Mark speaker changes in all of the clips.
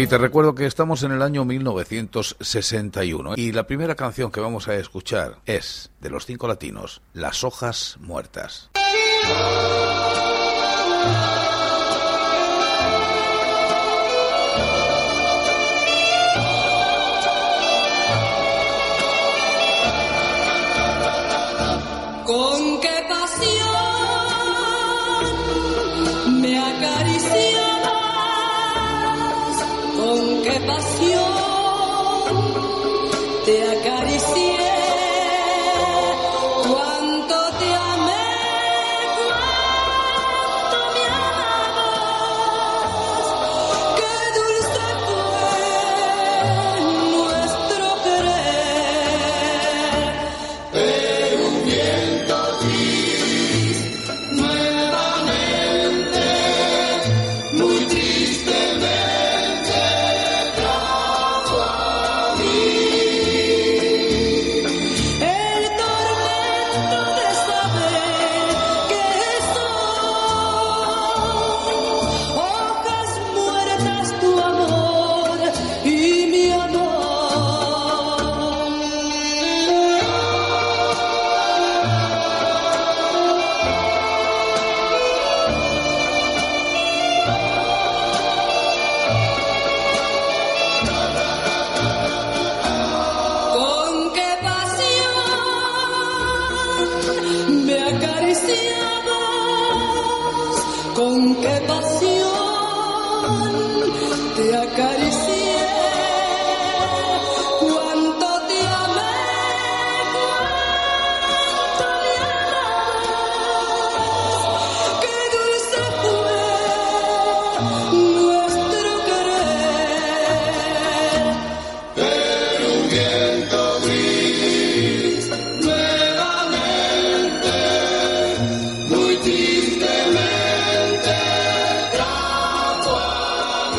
Speaker 1: Y te recuerdo que estamos en el año 1961 y la primera canción que vamos a escuchar es de los cinco latinos, Las hojas muertas.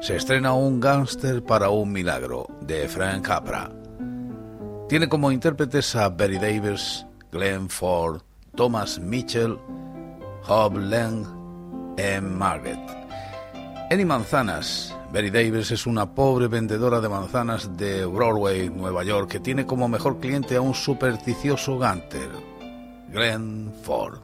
Speaker 1: Se estrena Un gángster para un milagro de Frank Capra. Tiene como intérpretes a Betty Davis, Glenn Ford, Thomas Mitchell, Hob Lang y Margaret. Annie Manzanas. Betty Davis es una pobre vendedora de manzanas de Broadway, Nueva York, que tiene como mejor cliente a un supersticioso gánster, Glenn Ford.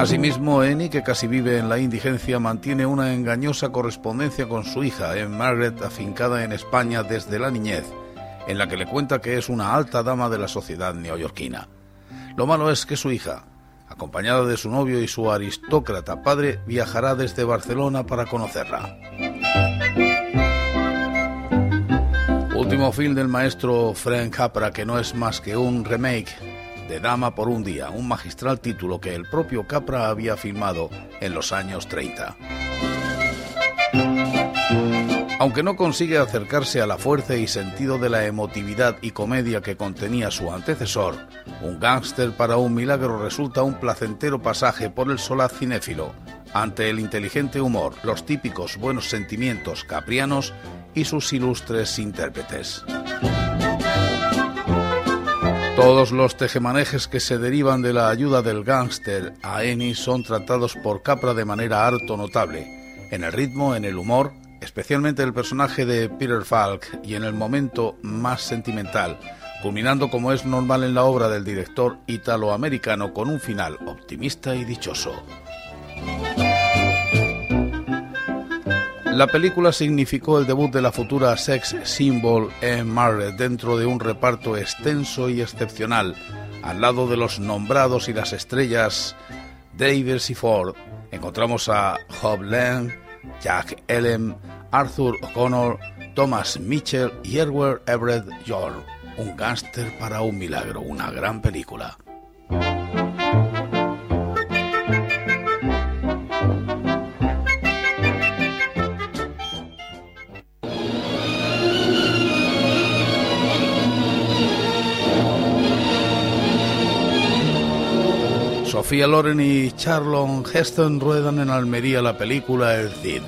Speaker 1: Asimismo, Eni, que casi vive en la indigencia, mantiene una engañosa correspondencia con su hija, en Margaret, afincada en España desde la niñez, en la que le cuenta que es una alta dama de la sociedad neoyorquina. Lo malo es que su hija, acompañada de su novio y su aristócrata padre, viajará desde Barcelona para conocerla. Último film del maestro Frank Capra, que no es más que un remake de Dama por un día, un magistral título que el propio Capra había filmado en los años 30. Aunque no consigue acercarse a la fuerza y sentido de la emotividad y comedia que contenía su antecesor, Un gángster para un milagro resulta un placentero pasaje por el solaz cinéfilo, ante el inteligente humor, los típicos buenos sentimientos caprianos y sus ilustres intérpretes. Todos los tejemanejes que se derivan de la ayuda del gángster a Eni son tratados por Capra de manera harto notable, en el ritmo, en el humor, especialmente el personaje de Peter Falk y en el momento más sentimental, culminando como es normal en la obra del director italoamericano con un final optimista y dichoso. La película significó el debut de la futura sex symbol en Margaret dentro de un reparto extenso y excepcional, al lado de los nombrados y las estrellas Davis y Ford. Encontramos a Hob Lang, Jack Ellen, Arthur O'Connor, Thomas Mitchell y Edward Everett York. Un gángster para un milagro, una gran película. Sofía Loren y Charlon Heston ruedan en Almería la película El Cid.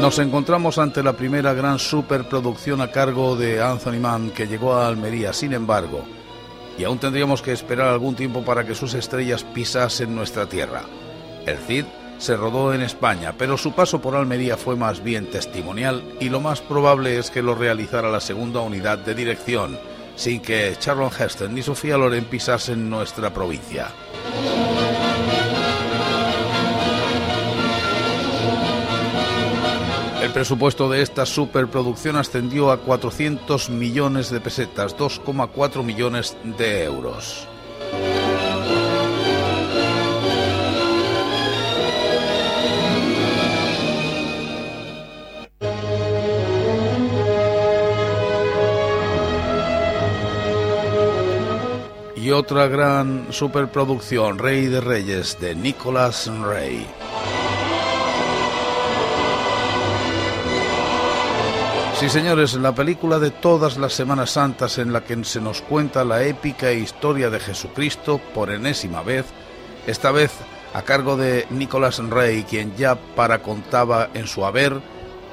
Speaker 1: Nos encontramos ante la primera gran superproducción a cargo de Anthony Mann que llegó a Almería, sin embargo, y aún tendríamos que esperar algún tiempo para que sus estrellas pisasen nuestra tierra. El Cid se rodó en España, pero su paso por Almería fue más bien testimonial y lo más probable es que lo realizara la segunda unidad de dirección, sin que Charlon Heston ni Sofía Loren pisasen nuestra provincia. El presupuesto de esta superproducción ascendió a 400 millones de pesetas, 2,4 millones de euros. Otra gran superproducción, Rey de Reyes, de Nicholas Rey. Sí, señores, la película de todas las Semanas Santas en la que se nos cuenta la épica historia de Jesucristo por enésima vez, esta vez a cargo de Nicholas Rey, quien ya para contaba en su haber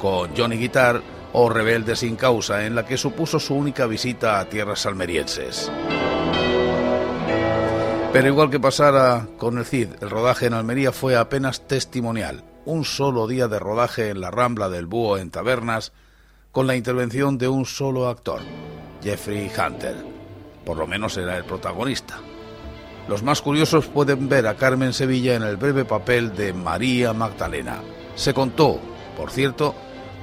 Speaker 1: con Johnny Guitar o Rebelde sin causa, en la que supuso su única visita a tierras almerienses. Pero igual que pasara con el CID, el rodaje en Almería fue apenas testimonial. Un solo día de rodaje en la Rambla del Búho en Tabernas, con la intervención de un solo actor, Jeffrey Hunter. Por lo menos era el protagonista. Los más curiosos pueden ver a Carmen Sevilla en el breve papel de María Magdalena. Se contó, por cierto,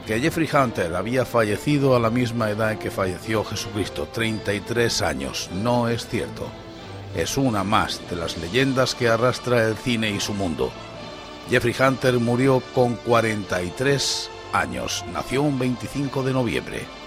Speaker 1: que Jeffrey Hunter había fallecido a la misma edad en que falleció Jesucristo, 33 años. No es cierto. Es una más de las leyendas que arrastra el cine y su mundo. Jeffrey Hunter murió con 43 años. Nació un 25 de noviembre.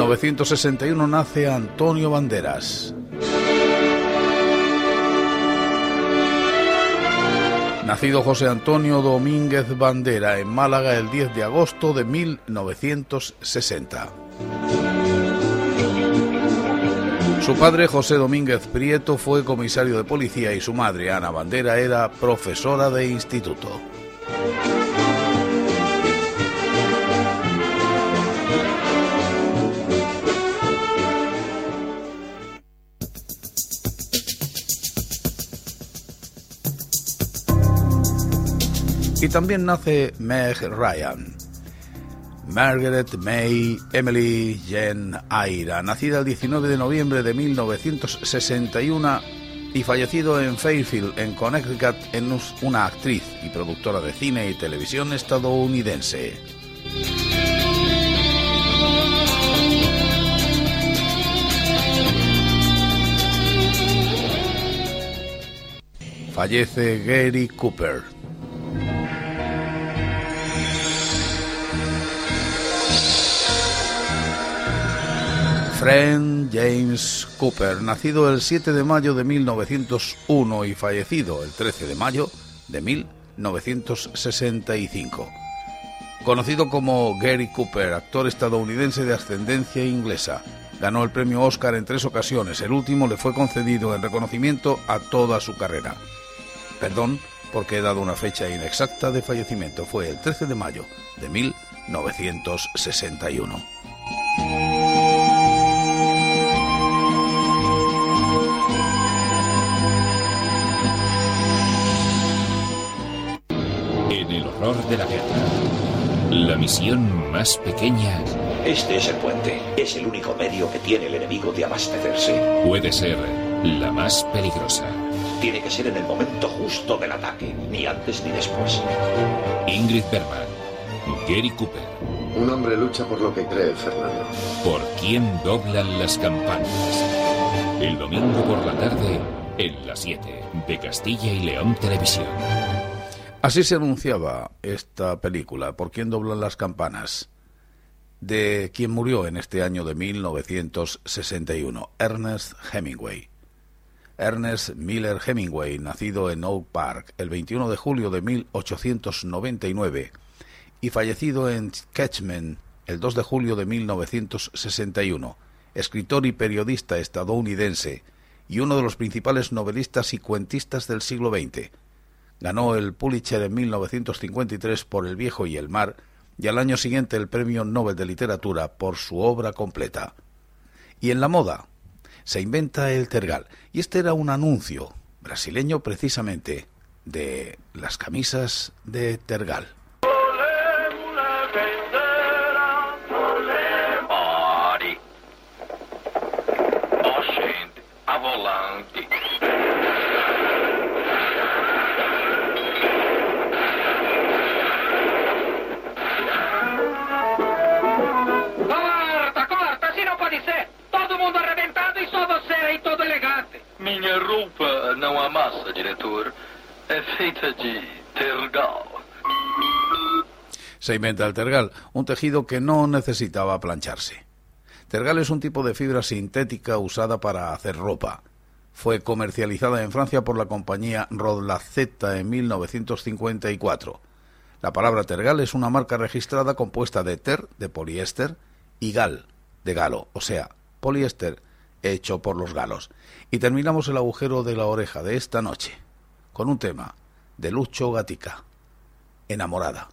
Speaker 1: 1961 nace Antonio Banderas. Nacido José Antonio Domínguez Bandera en Málaga el 10 de agosto de 1960. Su padre José Domínguez Prieto fue comisario de policía y su madre Ana Bandera era profesora de instituto. Y también nace Meg Ryan. Margaret May Emily Jen Aira, nacida el 19 de noviembre de 1961 y fallecido en Fairfield, en Connecticut, en una actriz y productora de cine y televisión estadounidense. Fallece Gary Cooper, Friend James Cooper, nacido el 7 de mayo de 1901 y fallecido el 13 de mayo de 1965. Conocido como Gary Cooper, actor estadounidense de ascendencia inglesa, ganó el premio Oscar en tres ocasiones. El último le fue concedido en reconocimiento a toda su carrera. Perdón porque he dado una fecha inexacta de fallecimiento. Fue el 13 de mayo de 1961.
Speaker 2: Misión más pequeña.
Speaker 3: Este es el puente. Es el único medio que tiene el enemigo de abastecerse.
Speaker 2: Puede ser la más peligrosa.
Speaker 3: Tiene que ser en el momento justo del ataque, ni antes ni después.
Speaker 2: Ingrid Bergman, Gary Cooper.
Speaker 4: Un hombre lucha por lo que cree, Fernando.
Speaker 2: ¿Por quién doblan las campanas? El domingo por la tarde, en las 7 de Castilla y León Televisión.
Speaker 1: Así se anunciaba esta película, ¿Por quién doblan las campanas? de quien murió en este año de 1961, Ernest Hemingway. Ernest Miller Hemingway, nacido en Oak Park el 21 de julio de 1899 y fallecido en Ketchman el 2 de julio de 1961, escritor y periodista estadounidense y uno de los principales novelistas y cuentistas del siglo XX. Ganó el Pulitzer en 1953 por El viejo y el mar y al año siguiente el Premio Nobel de Literatura por su obra completa. Y en la moda se inventa el tergal, y este era un anuncio brasileño precisamente de las camisas de tergal. Se inventa el tergal, un tejido que no necesitaba plancharse. Tergal es un tipo de fibra sintética usada para hacer ropa. Fue comercializada en Francia por la compañía Rodlaceta en 1954. La palabra tergal es una marca registrada compuesta de ter, de poliéster, y gal, de galo, o sea, poliéster hecho por los galos. Y terminamos el agujero de la oreja de esta noche con un tema de Lucho Gatica, Enamorada.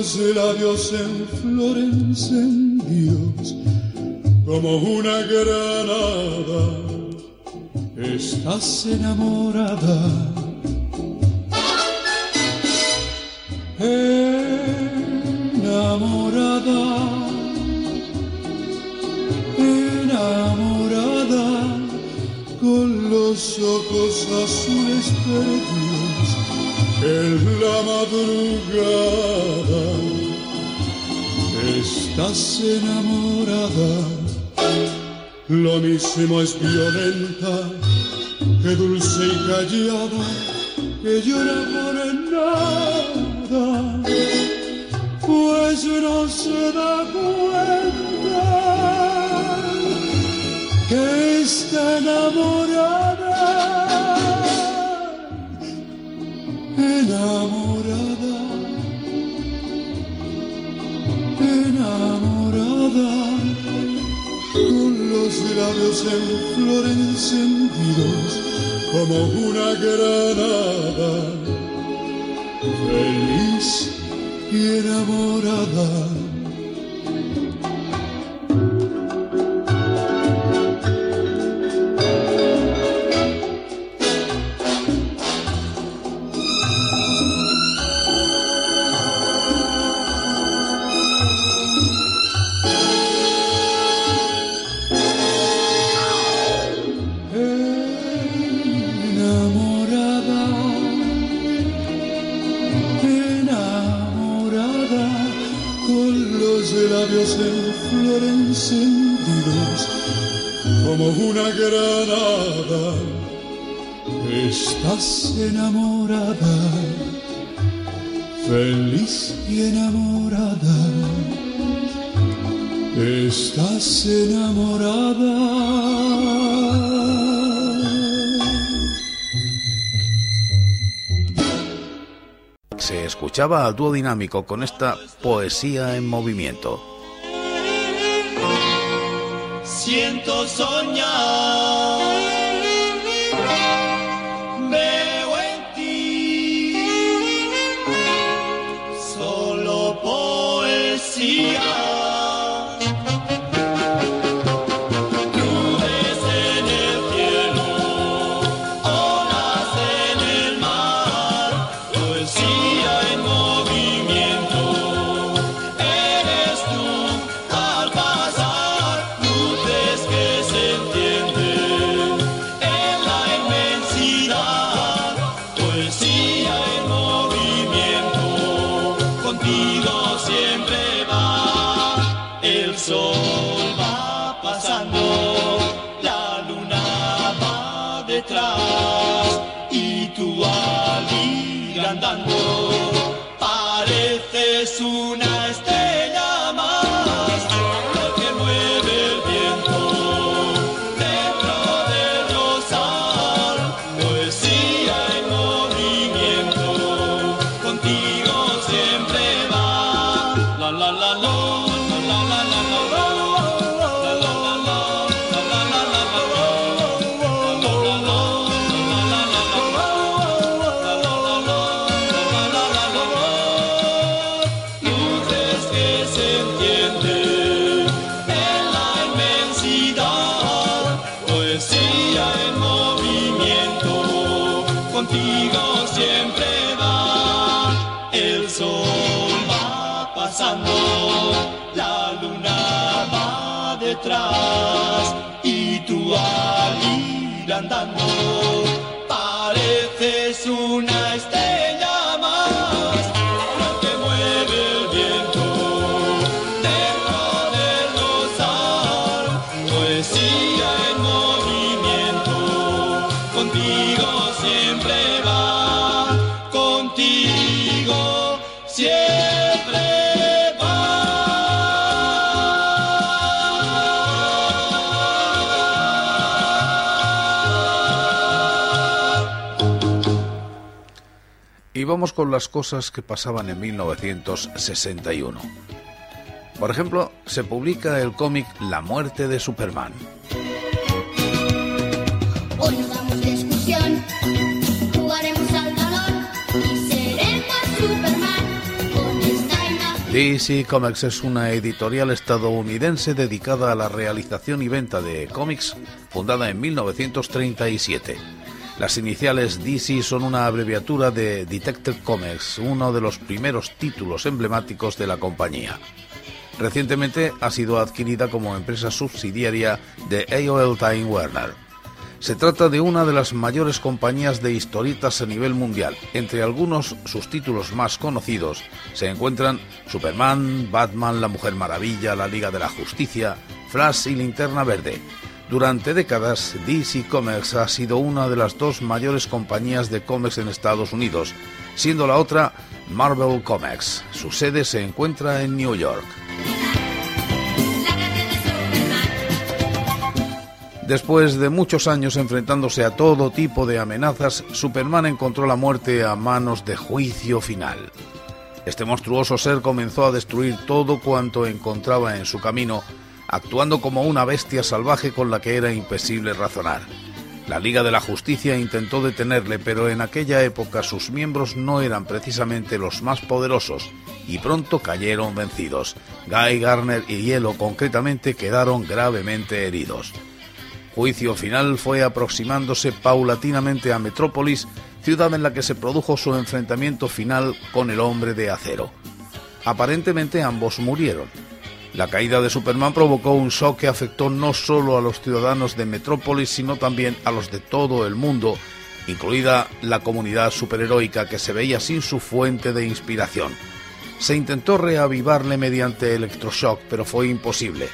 Speaker 5: Los labios en flor encendidos como una granada. Estás enamorada. Enamorada. Enamorada. Con los ojos azules perdidos en la madrugada. Estás enamorada. Lo mismo es violenta que dulce y callada, que llora por nada, pues no se da cuenta que está enamorada, enamorada, enamorada. Los labios en flor encendidos como una granada, feliz y enamorada,
Speaker 1: escuchaba al dúo dinámico con esta poesía en movimiento.
Speaker 6: Andando pareces una andando pareces una estrella
Speaker 1: vamos con las cosas que pasaban en 1961. Por ejemplo, se publica el cómic La muerte de Superman.
Speaker 7: Hoy nos damos de excursión, jugaremos al balón y seremos Superman con esta imagen.
Speaker 1: DC Comics es una editorial estadounidense dedicada a la realización y venta de cómics, fundada en 1937. Las iniciales DC son una abreviatura de Detective Comics, uno de los primeros títulos emblemáticos de la compañía. Recientemente ha sido adquirida como empresa subsidiaria de AOL Time Warner. Se trata de una de las mayores compañías de historietas a nivel mundial. Entre algunos sus títulos más conocidos se encuentran Superman, Batman, La Mujer Maravilla, La Liga de la Justicia, Flash y Linterna Verde. Durante décadas, DC Comics ha sido una de las dos mayores compañías de cómics en Estados Unidos, siendo la otra Marvel Comics. Su sede se encuentra en New York. Después de muchos años enfrentándose a todo tipo de amenazas, Superman encontró la muerte a manos de juicio final. Este monstruoso ser comenzó a destruir todo cuanto encontraba en su camino, actuando como una bestia salvaje con la que era imposible razonar. La Liga de la Justicia intentó detenerle, pero en aquella época sus miembros no eran precisamente los más poderosos y pronto cayeron vencidos. Guy Garner y Hielo concretamente quedaron gravemente heridos. Juicio final fue aproximándose paulatinamente a Metrópolis, ciudad en la que se produjo su enfrentamiento final con el hombre de acero. Aparentemente ambos murieron. La caída de Superman provocó un shock que afectó no solo a los ciudadanos de Metrópolis, sino también a los de todo el mundo, incluida la comunidad superheroica que se veía sin su fuente de inspiración. Se intentó reavivarle mediante electroshock, pero fue imposible.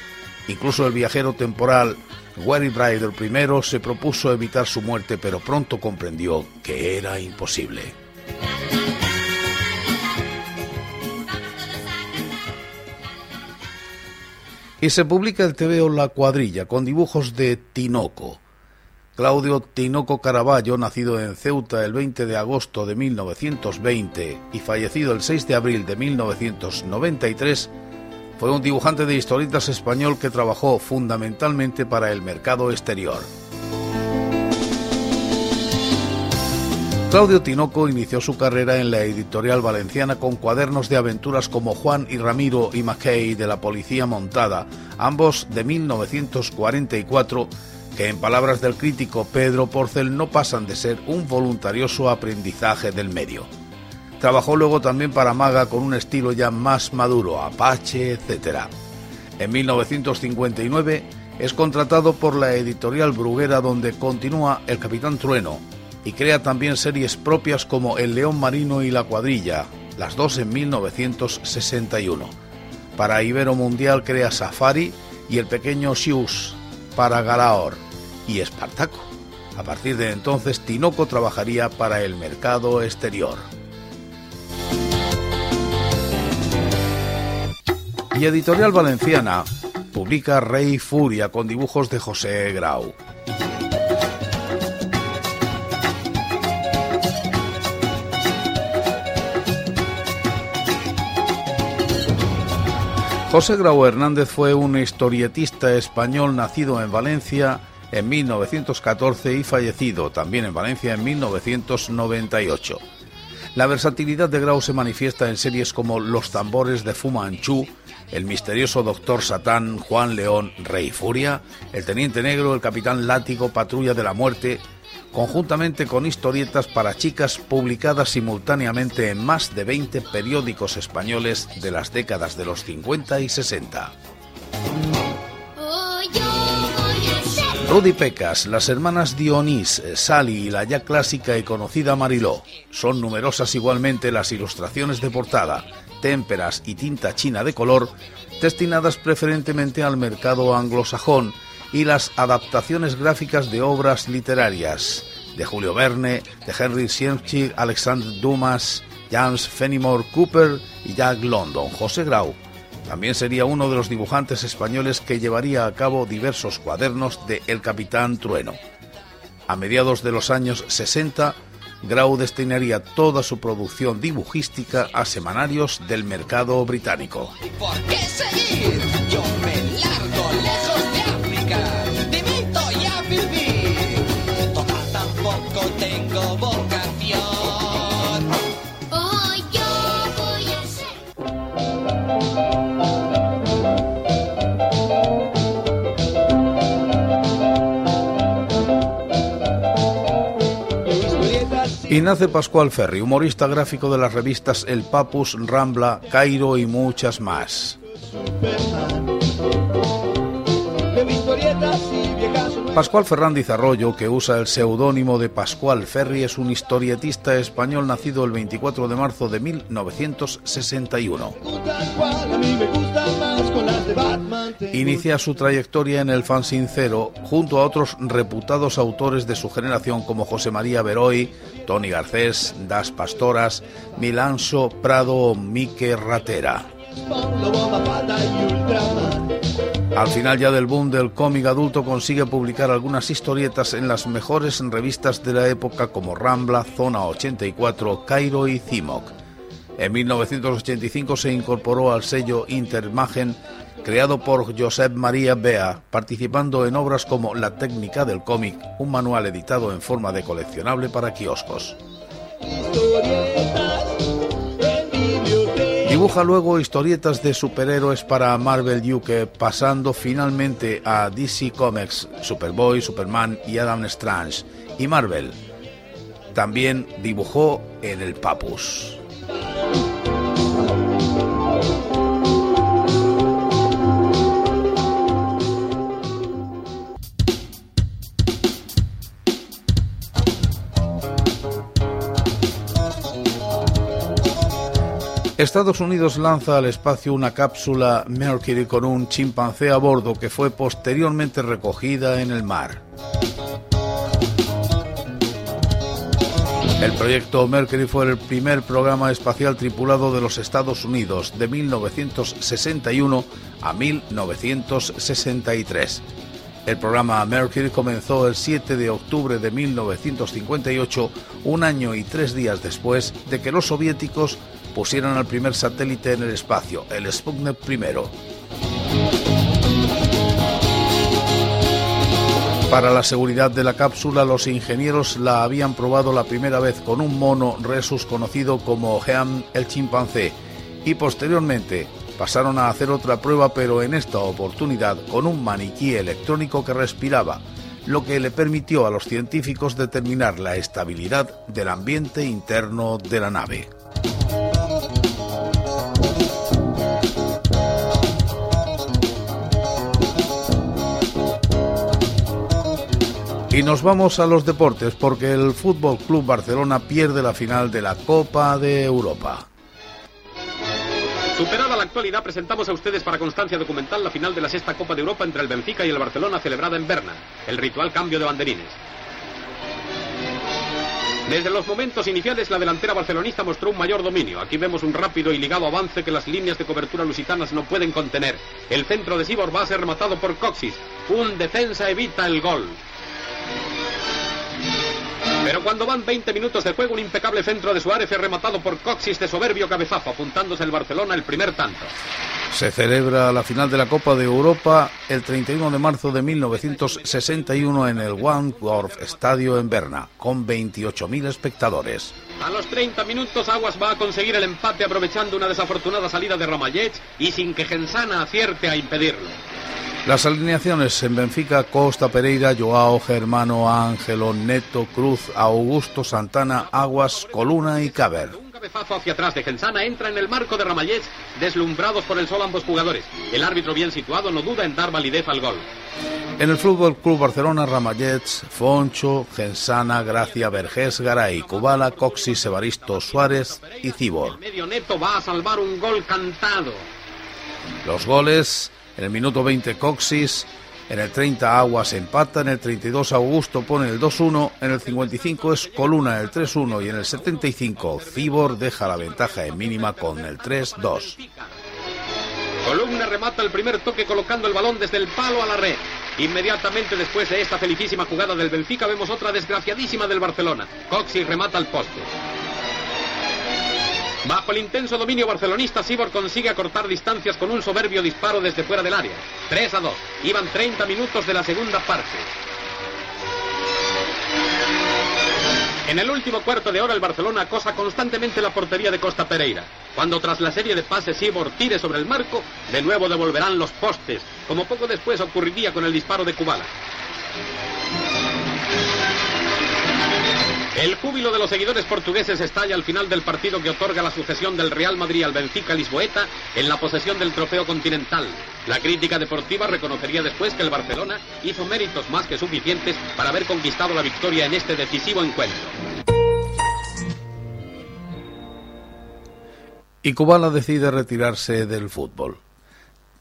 Speaker 1: Incluso el viajero temporal Wary Bryder I se propuso evitar su muerte, pero pronto comprendió que era imposible. Y se publica el TVO La Cuadrilla con dibujos de Tinoco. Claudio Tinoco Caraballo, nacido en Ceuta el 20 de agosto de 1920 y fallecido el 6 de abril de 1993, fue un dibujante de historietas español que trabajó fundamentalmente para el mercado exterior. Claudio Tinoco inició su carrera en la editorial valenciana con cuadernos de aventuras como Juan y Ramiro y Mackay de la Policía Montada, ambos de 1944, que en palabras del crítico Pedro Porcel no pasan de ser un voluntarioso aprendizaje del medio. Trabajó luego también para Maga con un estilo ya más maduro, Apache, etc. En 1959 es contratado por la editorial Bruguera donde continúa El Capitán Trueno y crea también series propias como El León Marino y La Cuadrilla, las dos en 1961. Para Ibero Mundial crea Safari y el pequeño Sius para Galaor y Espartaco. A partir de entonces, Tinoco trabajaría para el mercado exterior. Y Editorial Valenciana publica Rey Furia con dibujos de José Grau. José Grau Hernández fue un historietista español nacido en Valencia en 1914 y fallecido también en Valencia en 1998. La versatilidad de Grau se manifiesta en series como Los tambores de Fu Manchu, El misterioso Doctor Satán, Juan León, Rey Furia, El Teniente Negro, El Capitán Látigo, Patrulla de la Muerte, conjuntamente con historietas para chicas publicadas simultáneamente en más de 20 periódicos españoles de las décadas de los 50 y 60.
Speaker 7: Oh, yo voy a ser
Speaker 1: Rudy Pecas, las hermanas Dionís, Sally y la ya clásica y conocida Mariló. Son numerosas igualmente las ilustraciones de portada, témperas y tinta china de color, destinadas preferentemente al mercado anglosajón, y las adaptaciones gráficas de obras literarias de Julio Verne, de Henry Sienkiewicz, Alexander Dumas, James Fenimore Cooper y Jack London. José Grau también sería uno de los dibujantes españoles que llevaría a cabo diversos cuadernos de El Capitán Trueno. A mediados de los años 60, Grau destinaría toda su producción dibujística a semanarios del mercado británico. Y nace Pascual Ferri, humorista gráfico de las revistas El Papus, Rambla, Cairo y muchas más. Pascual Fernández Arroyo, que usa el seudónimo de Pascual Ferri, es un historietista español nacido el 24 de marzo de 1961. Inicia su trayectoria en el fan sincero junto a otros reputados autores de su generación como José María Beroy, Tony Garcés, Das Pastoras, Milanso, Prado Mique Ratera. Al final ya del boom del cómic adulto consigue publicar algunas historietas en las mejores revistas de la época como Rambla, Zona 84, Cairo y Cimoc. En 1985 se incorporó al sello Intermagen, creado por Josep María Bea, participando en obras como La técnica del cómic, un manual editado en forma de coleccionable para kioscos. Dibuja luego historietas de superhéroes para Marvel UK, pasando finalmente a DC Comics, Superboy, Superman y Adam Strange, y Marvel. También dibujó en el Papus. Estados Unidos lanza al espacio una cápsula Mercury con un chimpancé a bordo que fue posteriormente recogida en el mar. El proyecto Mercury fue el primer programa espacial tripulado de los Estados Unidos de 1961 a 1963. El programa Mercury comenzó el 7 de octubre de 1958, un año y tres días después de que los soviéticos pusieran al primer satélite en el espacio, el Sputnik I. Para la seguridad de la cápsula, los ingenieros la habían probado la primera vez con un mono resus conocido como Heam el chimpancé y posteriormente pasaron a hacer otra prueba pero en esta oportunidad con un maniquí electrónico que respiraba, lo que le permitió a los científicos determinar la estabilidad del ambiente interno de la nave. Y nos vamos a los deportes porque el Fútbol Club Barcelona pierde la final de la Copa de Europa.
Speaker 8: Superada la actualidad, presentamos a ustedes para constancia documental la final de la sexta Copa de Europa entre el Benfica y el Barcelona celebrada en Berna, el ritual cambio de banderines. Desde los momentos iniciales, la delantera barcelonista mostró un mayor dominio. Aquí vemos un rápido y ligado avance que las líneas de cobertura lusitanas no pueden contener. El centro de Sibor va a ser rematado por Coxis. Un defensa evita el gol. Pero cuando van 20 minutos de juego, un impecable centro de Suárez es rematado por Coxis de soberbio cabezazo, apuntándose el Barcelona el primer tanto.
Speaker 1: Se celebra la final de la Copa de Europa el 31 de marzo de 1961 en el Wandorf Estadio en Berna, con 28.000 espectadores.
Speaker 8: A los 30 minutos, Aguas va a conseguir el empate aprovechando una desafortunada salida de Ramallets y sin que Gensana acierte a impedirlo.
Speaker 1: Las alineaciones en Benfica, Costa Pereira, Joao, Germano, Ángelo, Neto, Cruz, Augusto, Santana, Aguas, Coluna y Caber.
Speaker 8: Un cabezazo hacia atrás de Gensana entra en el marco de Ramallets, deslumbrados por el sol ambos jugadores. El árbitro bien situado no duda en dar validez al gol.
Speaker 1: En el Fútbol Club Barcelona, Ramallets, Foncho, Gensana, Gracia, Vergés, Garay, Kubala, Coxis, Evaristo, Suárez y Cibor.
Speaker 8: El medio neto va a salvar un gol cantado.
Speaker 1: Los goles en el minuto 20 Coxis, en el 30 Aguas empata, en el 32 Augusto pone el 2-1, en el 55 es Coluna el 3-1 y en el 75 Cibor deja la ventaja en mínima con el 3-2.
Speaker 8: Columna remata el primer toque colocando el balón desde el palo a la red. Inmediatamente después de esta felicísima jugada del Benfica vemos otra desgraciadísima del Barcelona. Coxis remata al poste. Bajo el intenso dominio barcelonista, Sibor consigue acortar distancias con un soberbio disparo desde fuera del área. 3 a 2. Iban 30 minutos de la segunda parte. En el último cuarto de hora el Barcelona acosa constantemente la portería de Costa Pereira. Cuando tras la serie de pases Sibor tire sobre el marco, de nuevo devolverán los postes, como poco después ocurriría con el disparo de Kubala. El júbilo de los seguidores portugueses estalla al final del partido que otorga la sucesión del Real Madrid al Benfica Lisboeta en la posesión del trofeo continental. La crítica deportiva reconocería después que el Barcelona hizo méritos más que suficientes para haber conquistado la victoria en este decisivo encuentro.
Speaker 1: Y Kubala decide retirarse del fútbol.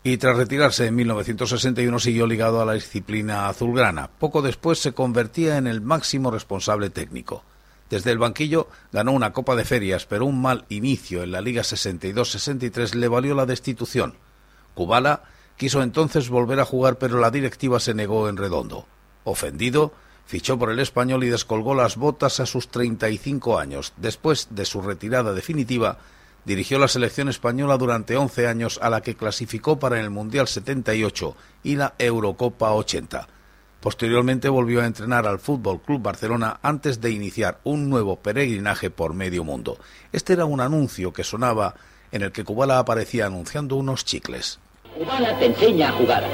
Speaker 1: Y tras retirarse en 1961 siguió ligado a la disciplina azulgrana. Poco después se convertía en el máximo responsable técnico. Desde el banquillo ganó una Copa de Ferias, pero un mal inicio en la Liga 62-63 le valió la destitución. Kubala quiso entonces volver a jugar, pero la directiva se negó en redondo. Ofendido, fichó por el español y descolgó las botas a sus 35 años. Después de su retirada definitiva, dirigió la selección española durante 11 años a la que clasificó para el Mundial 78 y la Eurocopa 80. Posteriormente volvió a entrenar al Fútbol Club Barcelona antes de iniciar un nuevo peregrinaje por medio mundo. Este era un anuncio que sonaba en el que Kubala aparecía anunciando unos chicles.
Speaker 9: Kubala te enseña a jugar.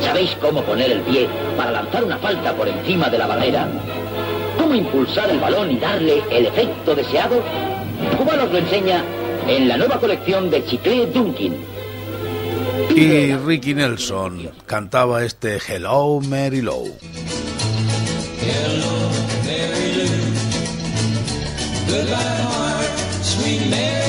Speaker 9: ¿Sabéis cómo poner el pie para lanzar una falta por encima de la barrera? ¿Cómo impulsar el balón y darle el efecto deseado? Kubala os lo enseña en la nueva colección de Chicle Dunkin.
Speaker 1: Y Ricky Nelson cantaba este Hello Mary Lou.
Speaker 5: Hello, Mary Lou. Goodbye, heart, sweet Mary